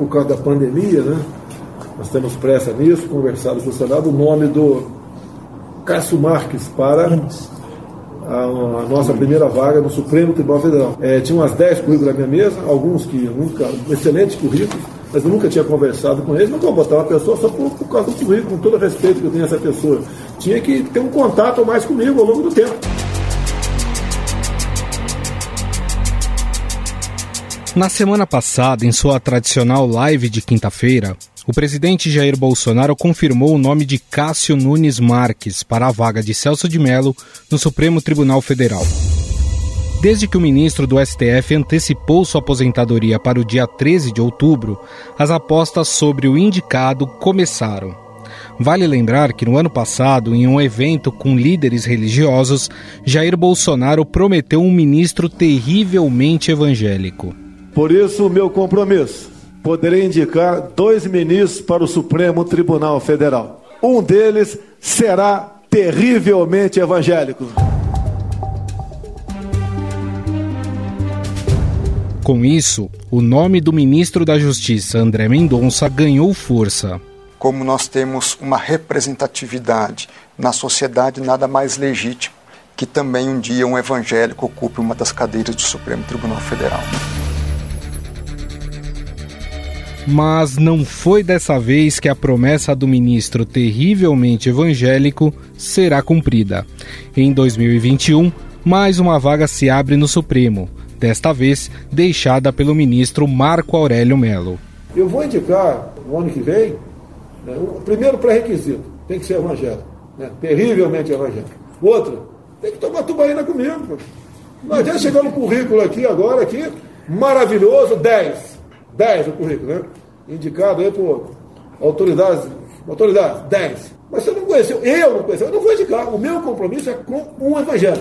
Por causa da pandemia, né? Nós temos pressa nisso, conversado com o Senado, o nome do Cássio Marques para a, a nossa primeira vaga no Supremo Tribunal Federal. É, tinha umas 10 currículos na minha mesa, alguns que nunca, excelentes currículos, mas eu nunca tinha conversado com eles, não vou botar uma pessoa só por, por causa do currículo, com todo o respeito que eu tenho a essa pessoa. Tinha que ter um contato mais comigo ao longo do tempo. Na semana passada, em sua tradicional live de quinta-feira, o presidente Jair Bolsonaro confirmou o nome de Cássio Nunes Marques para a vaga de Celso de Mello no Supremo Tribunal Federal. Desde que o ministro do STF antecipou sua aposentadoria para o dia 13 de outubro, as apostas sobre o indicado começaram. Vale lembrar que no ano passado, em um evento com líderes religiosos, Jair Bolsonaro prometeu um ministro terrivelmente evangélico. Por isso, o meu compromisso: poderei indicar dois ministros para o Supremo Tribunal Federal. Um deles será terrivelmente evangélico. Com isso, o nome do ministro da Justiça, André Mendonça, ganhou força. Como nós temos uma representatividade na sociedade, nada mais legítimo que também um dia um evangélico ocupe uma das cadeiras do Supremo Tribunal Federal. Mas não foi dessa vez que a promessa do ministro terrivelmente evangélico será cumprida. Em 2021, mais uma vaga se abre no Supremo, desta vez deixada pelo ministro Marco Aurélio Melo. Eu vou indicar no ano que vem, né, o primeiro pré-requisito tem que ser evangélico, né, terrivelmente evangélico. Outro, tem que tomar tubaína comigo. Não adianta chegar no currículo aqui agora, aqui, maravilhoso, 10. 10 o currículo, né? Indicado aí por autoridades, autoridades, 10. Mas você não conheceu, eu não conheceu, eu não vou indicar. O meu compromisso é com um evangelho.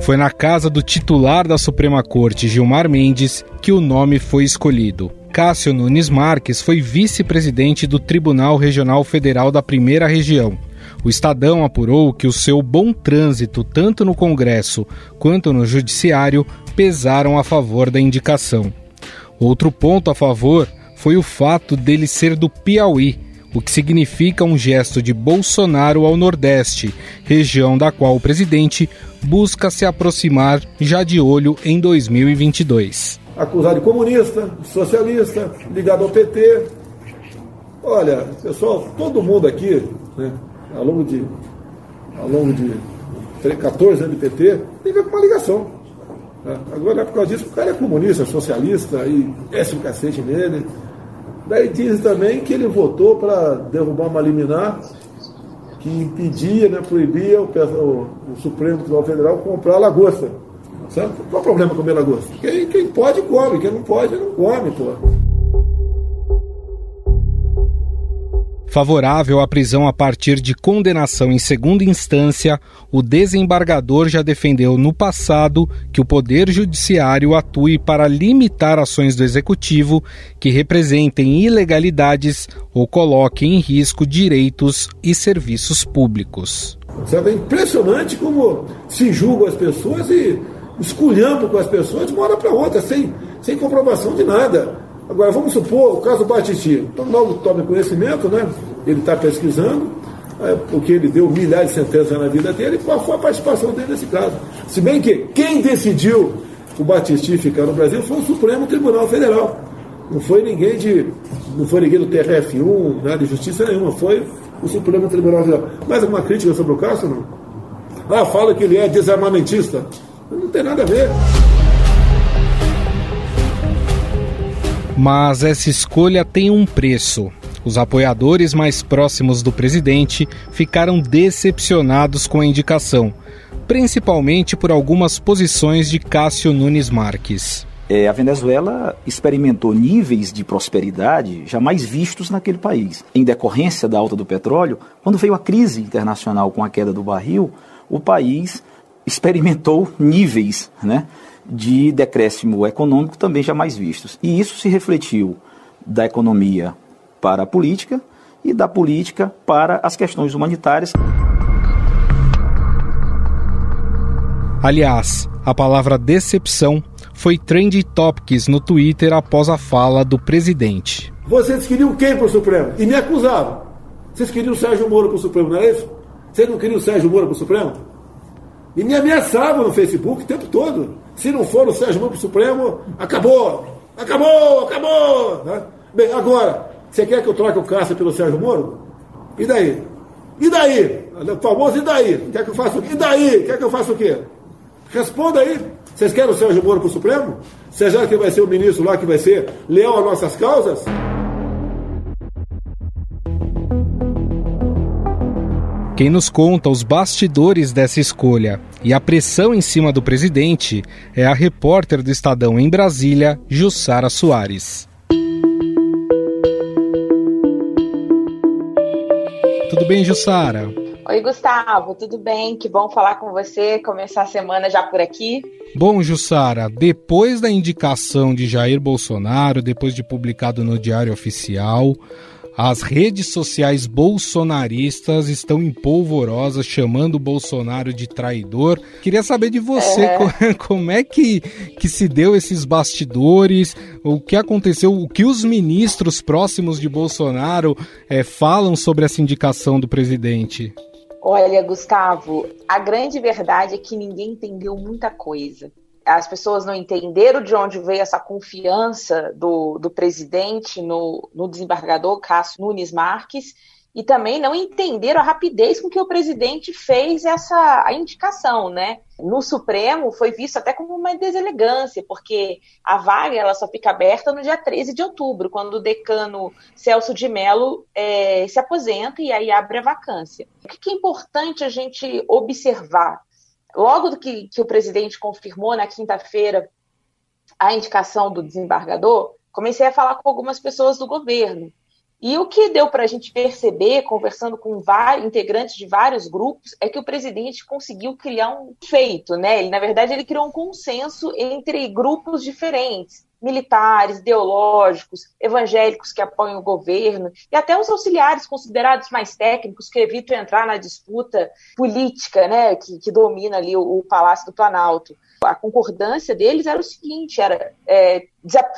Foi na casa do titular da Suprema Corte, Gilmar Mendes, que o nome foi escolhido. Cássio Nunes Marques foi vice-presidente do Tribunal Regional Federal da Primeira Região. O Estadão apurou que o seu bom trânsito, tanto no Congresso quanto no Judiciário, pesaram a favor da indicação. Outro ponto a favor foi o fato dele ser do Piauí, o que significa um gesto de Bolsonaro ao Nordeste, região da qual o presidente busca se aproximar já de olho em 2022. Acusado de comunista, socialista, ligado ao PT. Olha, pessoal, todo mundo aqui, né, ao longo de, ao longo de 14 anos de PT, tem uma ligação. Né? Agora, é por causa disso, o cara é comunista, socialista, e um cacete nele. Daí diz também que ele votou para derrubar uma liminar que impedia, né, proibia o, o, o Supremo Tribunal Federal comprar lagosta. Certo? Qual é o problema comer lagosta? Quem, quem pode, come. Quem não pode, não come, pô. Favorável à prisão a partir de condenação em segunda instância, o desembargador já defendeu no passado que o Poder Judiciário atue para limitar ações do Executivo que representem ilegalidades ou coloquem em risco direitos e serviços públicos. É impressionante como se julgam as pessoas e esculhambam com as pessoas de uma hora para outra, sem, sem comprovação de nada. Agora, vamos supor o caso Batisti. Então, logo tome conhecimento, né? Ele está pesquisando, é, porque ele deu milhares de sentenças na vida dele, qual foi a participação dele nesse caso. Se bem que quem decidiu o Batisti ficar no Brasil foi o Supremo Tribunal Federal. Não foi ninguém de. Não foi ninguém do TRF1, nada de justiça nenhuma, foi o Supremo Tribunal Federal. Mais alguma crítica sobre o caso, não? Ah, fala que ele é desarmamentista. Não tem nada a ver. Mas essa escolha tem um preço. Os apoiadores mais próximos do presidente ficaram decepcionados com a indicação, principalmente por algumas posições de Cássio Nunes Marques. É, a Venezuela experimentou níveis de prosperidade jamais vistos naquele país. Em decorrência da alta do petróleo, quando veio a crise internacional com a queda do barril, o país experimentou níveis né, de decréscimo econômico também jamais vistos. E isso se refletiu da economia para a política e da política para as questões humanitárias. Aliás, a palavra decepção foi trend topics no Twitter após a fala do presidente. Vocês queriam quem para o Supremo? E me acusavam. Vocês queriam o Sérgio Moro para o Supremo, não é isso? Vocês não queriam o Sérgio Moro para o Supremo? E me ameaçavam no Facebook o tempo todo. Se não for o Sérgio Moro para o Supremo, acabou! Acabou! Acabou! Né? Bem, agora, você quer que eu troque o Cássio pelo Sérgio Moro? E daí? E daí? O famoso e daí? Quer que eu faça o quê? E daí? Quer que eu faça o quê? Responda aí. Vocês querem o Sérgio Moro para o Supremo? Você já que vai ser o ministro lá que vai ser leal às nossas causas? Quem nos conta os bastidores dessa escolha e a pressão em cima do presidente é a repórter do Estadão em Brasília, Jussara Soares. Tudo bem, Jussara? Oi, Gustavo, tudo bem? Que bom falar com você, começar a semana já por aqui. Bom, Jussara, depois da indicação de Jair Bolsonaro, depois de publicado no Diário Oficial, as redes sociais bolsonaristas estão em polvorosas, chamando o Bolsonaro de traidor. Queria saber de você é. como é que, que se deu esses bastidores, o que aconteceu, o que os ministros próximos de Bolsonaro é, falam sobre essa indicação do presidente. Olha, Gustavo, a grande verdade é que ninguém entendeu muita coisa as pessoas não entenderam de onde veio essa confiança do, do presidente no, no desembargador Cássio Nunes Marques e também não entenderam a rapidez com que o presidente fez essa a indicação, né? No Supremo foi visto até como uma deselegância, porque a vaga ela só fica aberta no dia 13 de outubro, quando o decano Celso de Mello é, se aposenta e aí abre a vacância. O que é importante a gente observar? Logo que, que o presidente confirmou na quinta-feira a indicação do desembargador, comecei a falar com algumas pessoas do governo. E o que deu para a gente perceber, conversando com integrantes de vários grupos, é que o presidente conseguiu criar um feito, né? Ele, na verdade, ele criou um consenso entre grupos diferentes militares, ideológicos, evangélicos que apoiam o governo e até os auxiliares considerados mais técnicos que evitam entrar na disputa política, né, que, que domina ali o, o, Palácio do Planalto. A concordância deles era o seguinte: era é,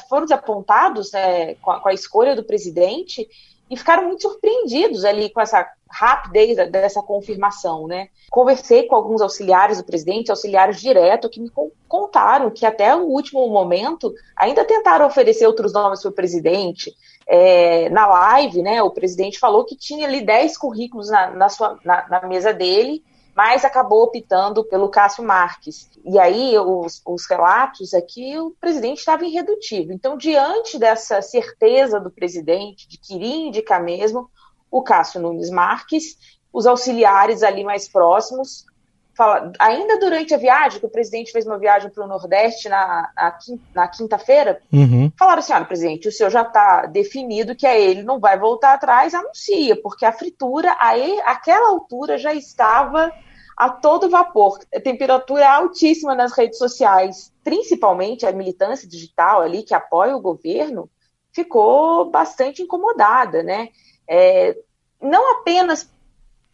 foram desapontados né, com, a, com a escolha do presidente e ficaram muito surpreendidos ali com essa rapidez dessa confirmação, né? Conversei com alguns auxiliares do presidente, auxiliares direto, que me contaram que até o último momento ainda tentaram oferecer outros nomes para o presidente. É, na live, né, o presidente falou que tinha ali 10 currículos na, na, sua, na, na mesa dele mas acabou optando pelo Cássio Marques. E aí os, os relatos é que o presidente estava irredutível. Então, diante dessa certeza do presidente de que iria indicar mesmo o Cássio Nunes Marques, os auxiliares ali mais próximos, fala, ainda durante a viagem, que o presidente fez uma viagem para o Nordeste na, na quinta-feira, uhum. falaram assim: olha, presidente, o senhor já está definido que é ele, não vai voltar atrás, anuncia, porque a fritura, aí, aquela altura já estava a todo vapor. A temperatura é altíssima nas redes sociais, principalmente a militância digital ali que apoia o governo, ficou bastante incomodada, né? É, não apenas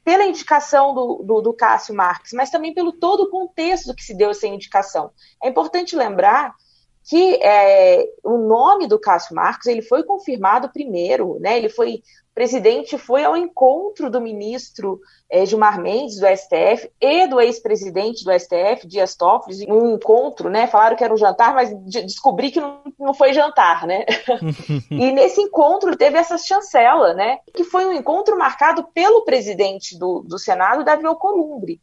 pela indicação do, do, do, Cássio Marques, mas também pelo todo o contexto que se deu essa indicação. É importante lembrar que é, o nome do Cássio Marques ele foi confirmado primeiro, né? Ele foi presidente foi ao encontro do ministro é, Gilmar Mendes, do STF, e do ex-presidente do STF, Dias Toffoli, em um encontro, né? Falaram que era um jantar, mas de descobri que não, não foi jantar, né? e nesse encontro teve essa chancela, né? Que foi um encontro marcado pelo presidente do, do Senado, Davi Alcolumbre.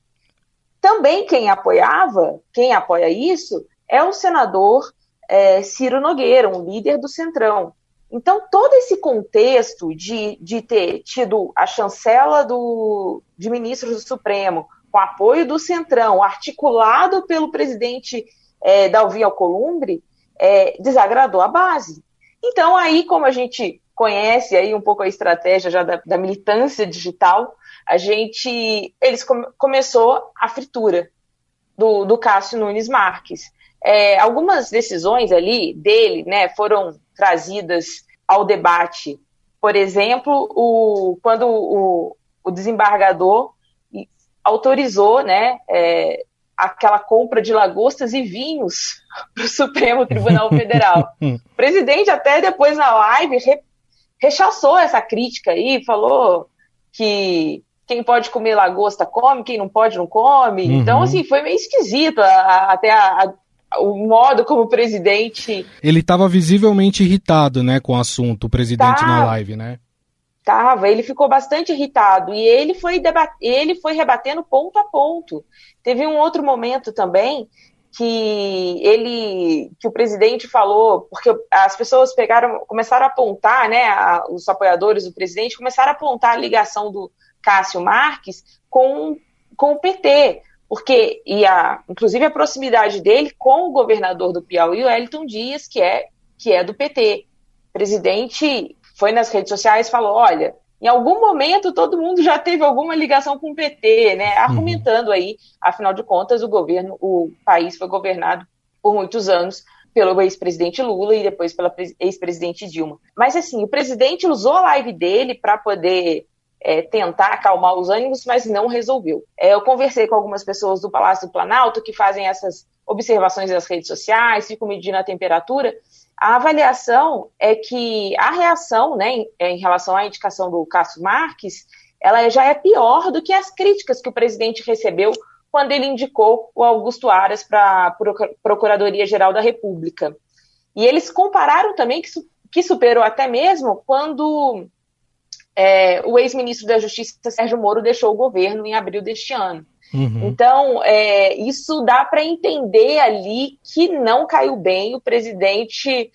Também quem apoiava, quem apoia isso, é o senador é, Ciro Nogueira, um líder do Centrão. Então, todo esse contexto de, de ter tido a chancela do, de ministros do Supremo, com apoio do Centrão, articulado pelo presidente é, Dalvi Alcolumbre, é, desagradou a base. Então, aí, como a gente conhece aí um pouco a estratégia já da, da militância digital, a gente, eles come, começou a fritura do, do Cássio Nunes Marques. É, algumas decisões ali dele, né, foram trazidas ao debate. Por exemplo, o, quando o, o desembargador autorizou né, é, aquela compra de lagostas e vinhos para o Supremo Tribunal Federal. o presidente até depois na live re, rechaçou essa crítica aí, falou que quem pode comer lagosta come, quem não pode não come. Uhum. Então, assim, foi meio esquisito a, a, até a, o modo como o presidente. Ele estava visivelmente irritado, né, com o assunto, o presidente tá, na live, né? Tava, ele ficou bastante irritado e ele foi debat... ele foi rebatendo ponto a ponto. Teve um outro momento também que ele que o presidente falou, porque as pessoas pegaram, começaram a apontar, né, a, os apoiadores do presidente começaram a apontar a ligação do Cássio Marques com, com o PT, porque e a, inclusive a proximidade dele com o governador do Piauí, o Elton Dias, que é que é do PT. O presidente foi nas redes sociais e falou, olha, em algum momento todo mundo já teve alguma ligação com o PT, né? Uhum. Argumentando aí, afinal de contas, o governo, o país foi governado por muitos anos pelo ex-presidente Lula e depois pela ex-presidente Dilma. Mas assim, o presidente usou a live dele para poder é, tentar acalmar os ânimos, mas não resolveu. É, eu conversei com algumas pessoas do Palácio do Planalto que fazem essas observações das redes sociais, ficam medindo a temperatura, a avaliação é que a reação, né, em, em relação à indicação do Cássio Marques, ela já é pior do que as críticas que o presidente recebeu quando ele indicou o Augusto Aras para a Procuradoria-Geral da República. E eles compararam também que, que superou até mesmo quando é, o ex-ministro da Justiça, Sérgio Moro, deixou o governo em abril deste ano. Uhum. Então, é, isso dá para entender ali que não caiu bem, o presidente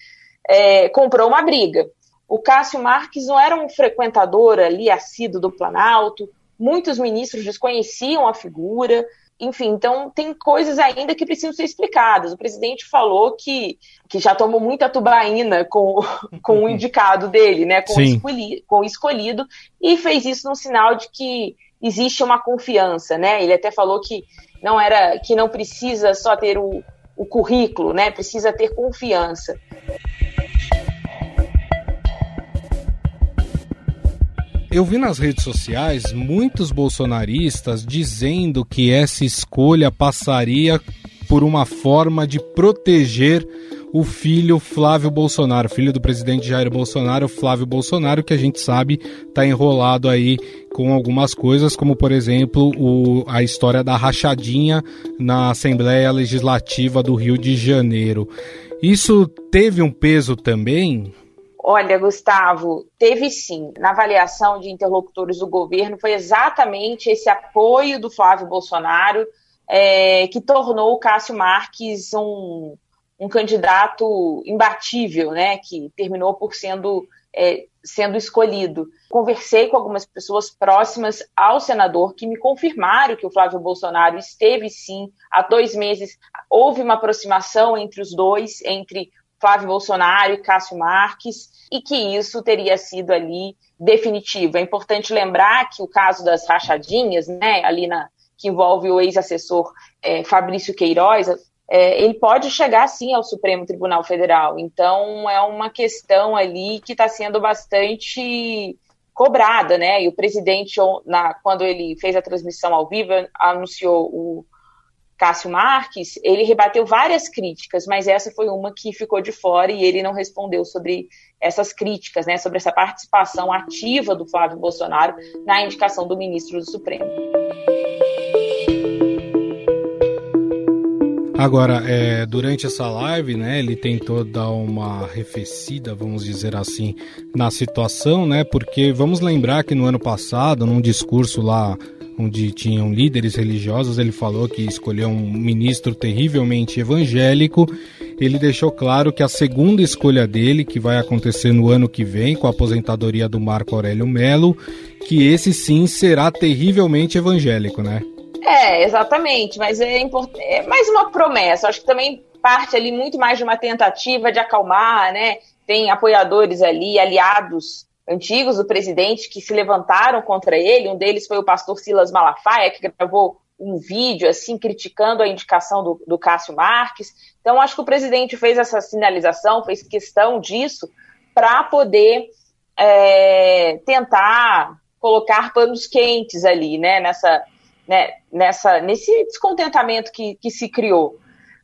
é, comprou uma briga. O Cássio Marques não era um frequentador ali assíduo do Planalto, muitos ministros desconheciam a figura, enfim, então tem coisas ainda que precisam ser explicadas. O presidente falou que, que já tomou muita tubaína com, com o indicado dele, né, com, o escolhido, com o escolhido, e fez isso no sinal de que existe uma confiança, né? Ele até falou que não era, que não precisa só ter o, o currículo, né? Precisa ter confiança. Eu vi nas redes sociais muitos bolsonaristas dizendo que essa escolha passaria por uma forma de proteger o filho Flávio Bolsonaro, filho do presidente Jair Bolsonaro, Flávio Bolsonaro, que a gente sabe está enrolado aí com algumas coisas, como por exemplo o, a história da rachadinha na Assembleia Legislativa do Rio de Janeiro. Isso teve um peso também? Olha, Gustavo, teve sim. Na avaliação de interlocutores do governo, foi exatamente esse apoio do Flávio Bolsonaro é, que tornou o Cássio Marques um, um candidato imbatível, né, que terminou por sendo, é, sendo escolhido. Conversei com algumas pessoas próximas ao senador que me confirmaram que o Flávio Bolsonaro esteve sim há dois meses. Houve uma aproximação entre os dois, entre Flávio Bolsonaro e Cássio Marques, e que isso teria sido ali definitivo. É importante lembrar que o caso das rachadinhas, né, ali na que envolve o ex-assessor é, Fabrício Queiroz, é, ele pode chegar sim ao Supremo Tribunal Federal. Então é uma questão ali que está sendo bastante cobrada, né? E o presidente, na, quando ele fez a transmissão ao vivo, anunciou o Cássio Marques, ele rebateu várias críticas, mas essa foi uma que ficou de fora e ele não respondeu sobre essas críticas, né? Sobre essa participação ativa do Flávio Bolsonaro na indicação do ministro do Supremo. Agora, é, durante essa live, né, ele tentou dar uma arrefecida, vamos dizer assim, na situação, né, porque vamos lembrar que no ano passado, num discurso lá onde tinham líderes religiosos, ele falou que escolheu um ministro terrivelmente evangélico. Ele deixou claro que a segunda escolha dele, que vai acontecer no ano que vem, com a aposentadoria do Marco Aurélio Melo, que esse sim será terrivelmente evangélico, né? É, exatamente, mas é, é mais uma promessa. Acho que também parte ali muito mais de uma tentativa de acalmar, né? Tem apoiadores ali, aliados antigos do presidente que se levantaram contra ele. Um deles foi o pastor Silas Malafaia, que gravou um vídeo assim criticando a indicação do, do Cássio Marques. Então, acho que o presidente fez essa sinalização, fez questão disso para poder é, tentar colocar panos quentes ali, né? Nessa né, nessa, nesse descontentamento que, que se criou.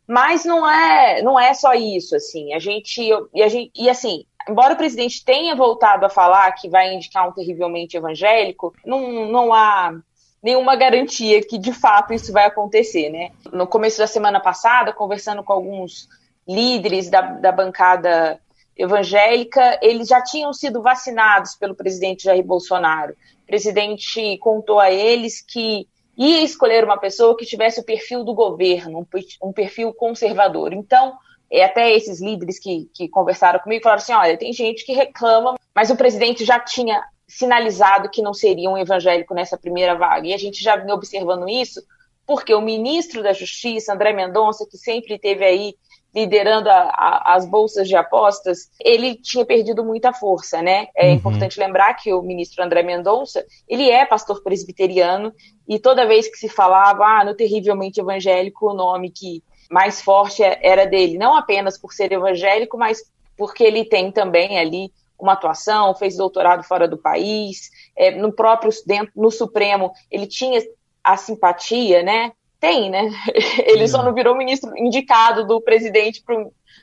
Mas não é, não é só isso, assim. A gente, e, a gente, e assim, embora o presidente tenha voltado a falar que vai indicar um terrivelmente evangélico, não, não há nenhuma garantia que de fato isso vai acontecer, né? No começo da semana passada, conversando com alguns líderes da, da bancada evangélica, eles já tinham sido vacinados pelo presidente Jair Bolsonaro. O presidente contou a eles que ia escolher uma pessoa que tivesse o perfil do governo, um perfil conservador. Então, é, até esses líderes que, que conversaram comigo falaram assim: olha, tem gente que reclama, mas o presidente já tinha sinalizado que não seria um evangélico nessa primeira vaga. E a gente já vinha observando isso porque o ministro da Justiça, André Mendonça, que sempre teve aí liderando a, a, as bolsas de apostas, ele tinha perdido muita força, né? É uhum. importante lembrar que o ministro André Mendonça, ele é pastor presbiteriano e toda vez que se falava, ah, no terrivelmente evangélico, o nome que mais forte era dele, não apenas por ser evangélico, mas porque ele tem também ali uma atuação, fez doutorado fora do país, é, no próprio dentro, no Supremo ele tinha a simpatia, né? Tem, né? Ele só não virou ministro indicado do presidente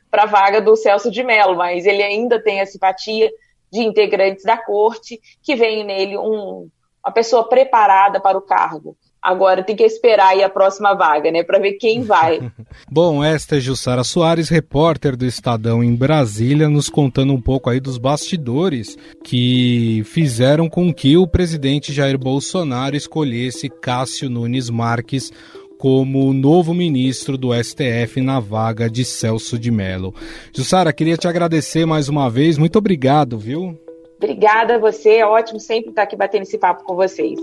para a vaga do Celso de Mello, mas ele ainda tem a simpatia de integrantes da corte que veem nele um, uma pessoa preparada para o cargo. Agora tem que esperar aí a próxima vaga, né, para ver quem vai. Bom, esta é Jussara Soares, repórter do Estadão em Brasília, nos contando um pouco aí dos bastidores que fizeram com que o presidente Jair Bolsonaro escolhesse Cássio Nunes Marques como novo ministro do STF na vaga de Celso de Mello. Jussara, queria te agradecer mais uma vez. Muito obrigado, viu? Obrigada a você. É ótimo sempre estar aqui batendo esse papo com vocês.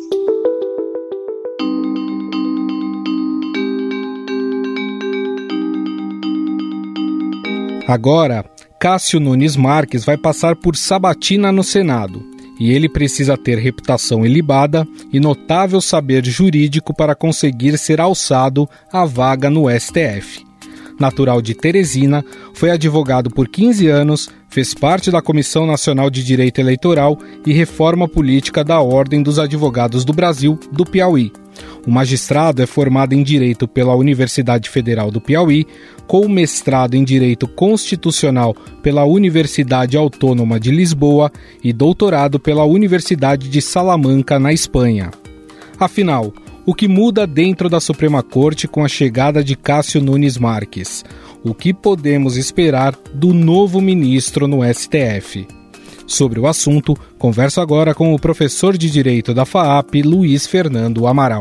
Agora, Cássio Nunes Marques vai passar por sabatina no Senado e ele precisa ter reputação ilibada e notável saber jurídico para conseguir ser alçado à vaga no STF. Natural de Teresina, foi advogado por 15 anos, fez parte da Comissão Nacional de Direito Eleitoral e Reforma Política da Ordem dos Advogados do Brasil, do Piauí. O magistrado é formado em Direito pela Universidade Federal do Piauí, com mestrado em Direito Constitucional pela Universidade Autônoma de Lisboa e doutorado pela Universidade de Salamanca, na Espanha. Afinal, o que muda dentro da Suprema Corte com a chegada de Cássio Nunes Marques? O que podemos esperar do novo ministro no STF? Sobre o assunto, converso agora com o professor de Direito da FAAP, Luiz Fernando Amaral.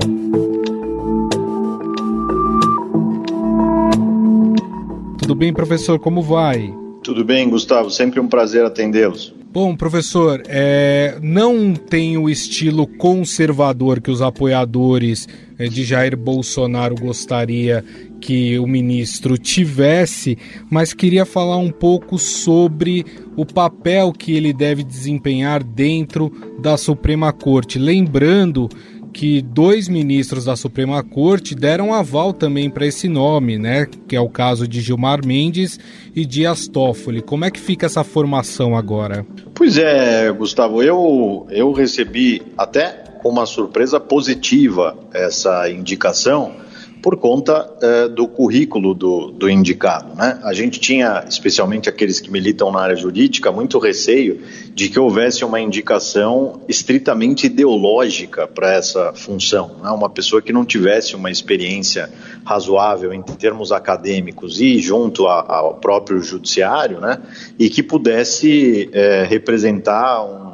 Tudo bem, professor? Como vai? Tudo bem, Gustavo. Sempre um prazer atendê-los. Bom, professor, é, não tem o estilo conservador que os apoiadores é, de Jair Bolsonaro gostaria que o ministro tivesse, mas queria falar um pouco sobre o papel que ele deve desempenhar dentro da Suprema Corte. Lembrando que dois ministros da Suprema Corte deram aval também para esse nome, né? Que é o caso de Gilmar Mendes e Dias Toffoli. Como é que fica essa formação agora? Pois é, Gustavo, eu, eu recebi até uma surpresa positiva essa indicação por conta é, do currículo do, do indicado. Né? A gente tinha, especialmente aqueles que militam na área jurídica, muito receio de que houvesse uma indicação estritamente ideológica para essa função. Né? Uma pessoa que não tivesse uma experiência razoável em termos acadêmicos e junto a, ao próprio judiciário, né? e que pudesse é, representar um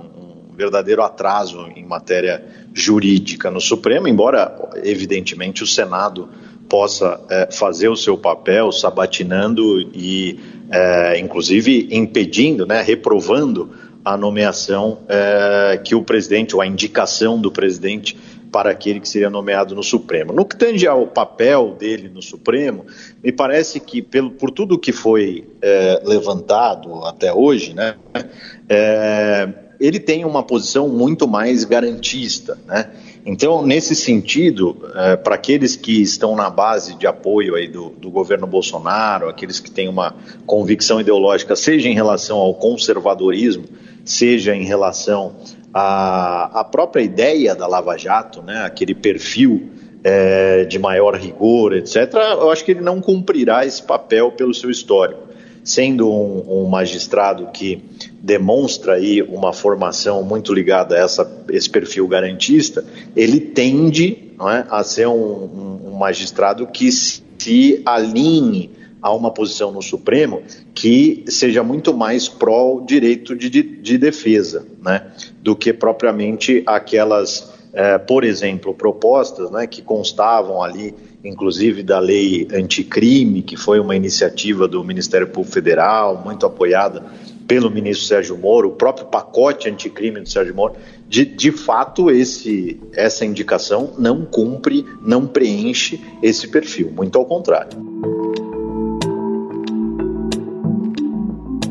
verdadeiro atraso em matéria jurídica no Supremo, embora, evidentemente, o Senado possa é, fazer o seu papel sabatinando e, é, inclusive, impedindo, né, reprovando a nomeação é, que o presidente, ou a indicação do presidente para aquele que seria nomeado no Supremo. No que tange ao papel dele no Supremo, me parece que, pelo, por tudo que foi é, levantado até hoje, né, é, ele tem uma posição muito mais garantista, né? Então, nesse sentido, é, para aqueles que estão na base de apoio aí do, do, governo Bolsonaro, aqueles que têm uma convicção ideológica, seja em relação ao conservadorismo, seja em relação à, própria ideia da Lava Jato, né, aquele perfil é, de maior rigor, etc., eu acho que ele não cumprirá esse papel pelo seu histórico. Sendo um, um magistrado que demonstra aí uma formação muito ligada a essa, esse perfil garantista, ele tende é, a ser um, um, magistrado que se alinhe a uma posição no Supremo que seja muito mais pró direito de, de, de defesa, né, do que propriamente aquelas, é, por exemplo, propostas né, que constavam ali, inclusive da lei anticrime, que foi uma iniciativa do Ministério Público Federal, muito apoiada pelo ministro Sérgio Moro, o próprio pacote anticrime do Sérgio Moro, de, de fato esse, essa indicação não cumpre, não preenche esse perfil, muito ao contrário.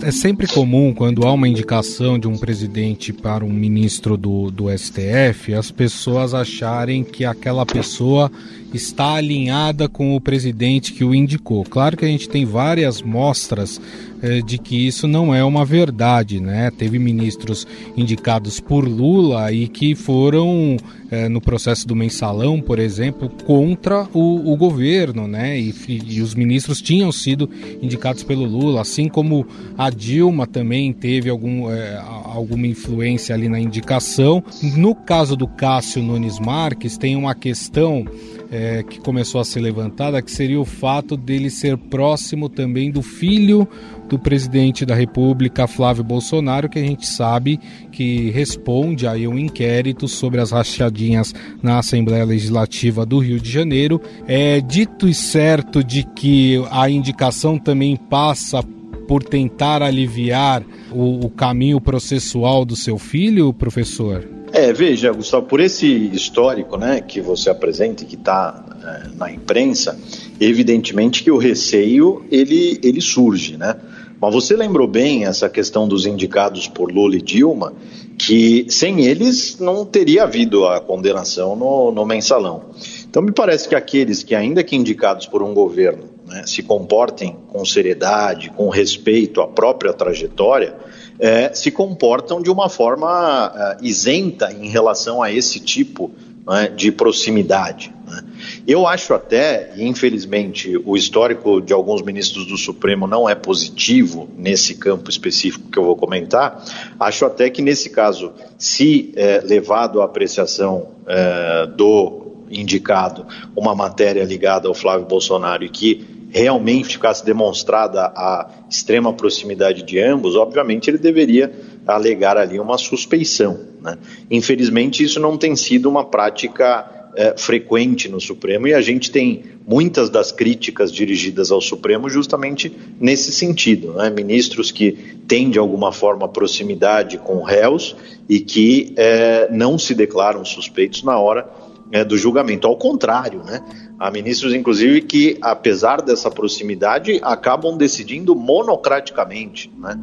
é sempre comum, quando há uma indicação de um presidente para um ministro do, do STF, as pessoas acharem que aquela pessoa está alinhada com o presidente que o indicou. Claro que a gente tem várias mostras eh, de que isso não é uma verdade, né? Teve ministros indicados por Lula e que foram eh, no processo do mensalão, por exemplo, contra o, o governo, né? E, e, os ministros tinham sido indicados pelo Lula, assim como a Dilma também teve algum, eh, alguma influência ali na indicação. No caso do Cássio Nunes Marques, tem uma questão é, que começou a ser levantada, que seria o fato dele ser próximo também do filho do presidente da República, Flávio Bolsonaro, que a gente sabe que responde aí um inquérito sobre as rachadinhas na Assembleia Legislativa do Rio de Janeiro. É dito e certo de que a indicação também passa por tentar aliviar o, o caminho processual do seu filho, professor? É, veja, Gustavo, por esse histórico né, que você apresenta e que está é, na imprensa, evidentemente que o receio ele, ele surge, né? Mas você lembrou bem essa questão dos indicados por Lula e Dilma, que sem eles não teria havido a condenação no, no mensalão. Então me parece que aqueles que, ainda que indicados por um governo, né, se comportem com seriedade, com respeito à própria trajetória, é, se comportam de uma forma é, isenta em relação a esse tipo né, de proximidade. Né. Eu acho até, e infelizmente o histórico de alguns ministros do Supremo não é positivo nesse campo específico que eu vou comentar, acho até que nesse caso, se é, levado à apreciação é, do indicado uma matéria ligada ao Flávio Bolsonaro e que realmente ficasse demonstrada a extrema proximidade de ambos, obviamente ele deveria alegar ali uma suspeição. Né? Infelizmente, isso não tem sido uma prática é, frequente no Supremo e a gente tem muitas das críticas dirigidas ao Supremo justamente nesse sentido. Né? Ministros que têm de alguma forma proximidade com réus e que é, não se declaram suspeitos na hora é, do julgamento. Ao contrário, né? Há ministros, inclusive, que, apesar dessa proximidade, acabam decidindo monocraticamente. Né?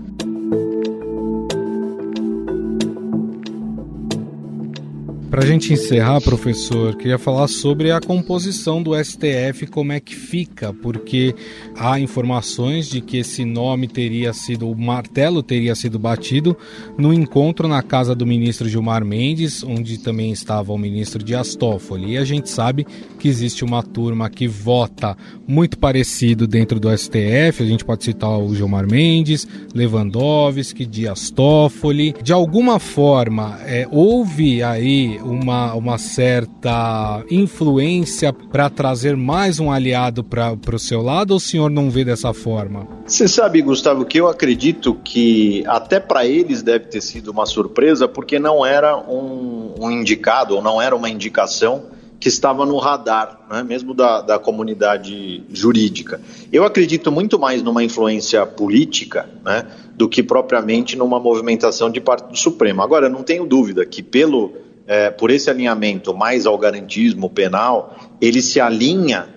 Para a gente encerrar, professor, queria falar sobre a composição do STF, como é que fica, porque há informações de que esse nome teria sido, o martelo teria sido batido no encontro na casa do ministro Gilmar Mendes, onde também estava o ministro Dias Toffoli. E a gente sabe que existe uma turma que vota muito parecido dentro do STF, a gente pode citar o Gilmar Mendes, Lewandowski, Dias Toffoli. De alguma forma, é, houve aí uma, uma certa influência para trazer mais um aliado para o seu lado ou o senhor não vê dessa forma? Você sabe, Gustavo, que eu acredito que até para eles deve ter sido uma surpresa, porque não era um, um indicado ou não era uma indicação que estava no radar, né, mesmo da, da comunidade jurídica. Eu acredito muito mais numa influência política né, do que propriamente numa movimentação de parte do Supremo. Agora, não tenho dúvida que pelo é, por esse alinhamento mais ao garantismo penal, ele se alinha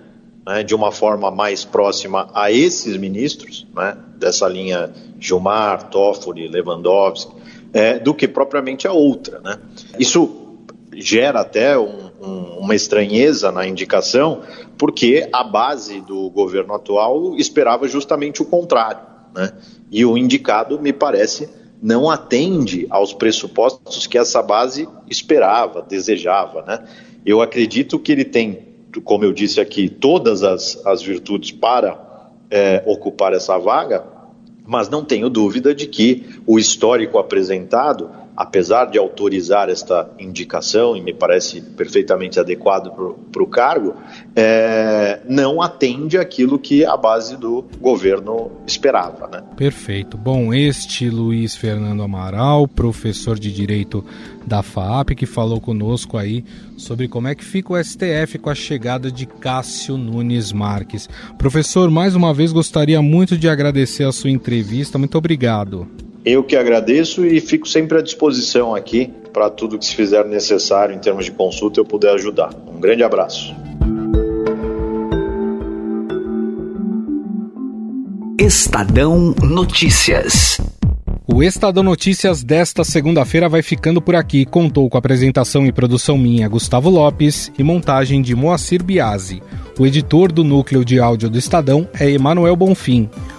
né, de uma forma mais próxima a esses ministros, né, dessa linha Gilmar, Toffoli, Lewandowski, é, do que propriamente a outra. Né. Isso gera até um, um, uma estranheza na indicação, porque a base do governo atual esperava justamente o contrário. Né, e o indicado, me parece, não atende aos pressupostos que essa base esperava, desejava. Né? Eu acredito que ele tem como eu disse aqui, todas as, as virtudes para é, ocupar essa vaga, mas não tenho dúvida de que o histórico apresentado apesar de autorizar esta indicação, e me parece perfeitamente adequado para o cargo, é, não atende aquilo que a base do governo esperava. Né? Perfeito. Bom, este Luiz Fernando Amaral, professor de Direito da FAAP, que falou conosco aí sobre como é que fica o STF com a chegada de Cássio Nunes Marques. Professor, mais uma vez gostaria muito de agradecer a sua entrevista. Muito obrigado. Eu que agradeço e fico sempre à disposição aqui para tudo que se fizer necessário em termos de consulta eu puder ajudar. Um grande abraço. Estadão Notícias. O Estadão Notícias desta segunda-feira vai ficando por aqui. Contou com apresentação e produção minha, Gustavo Lopes, e montagem de Moacir Biasi. O editor do núcleo de áudio do Estadão é Emanuel Bonfim.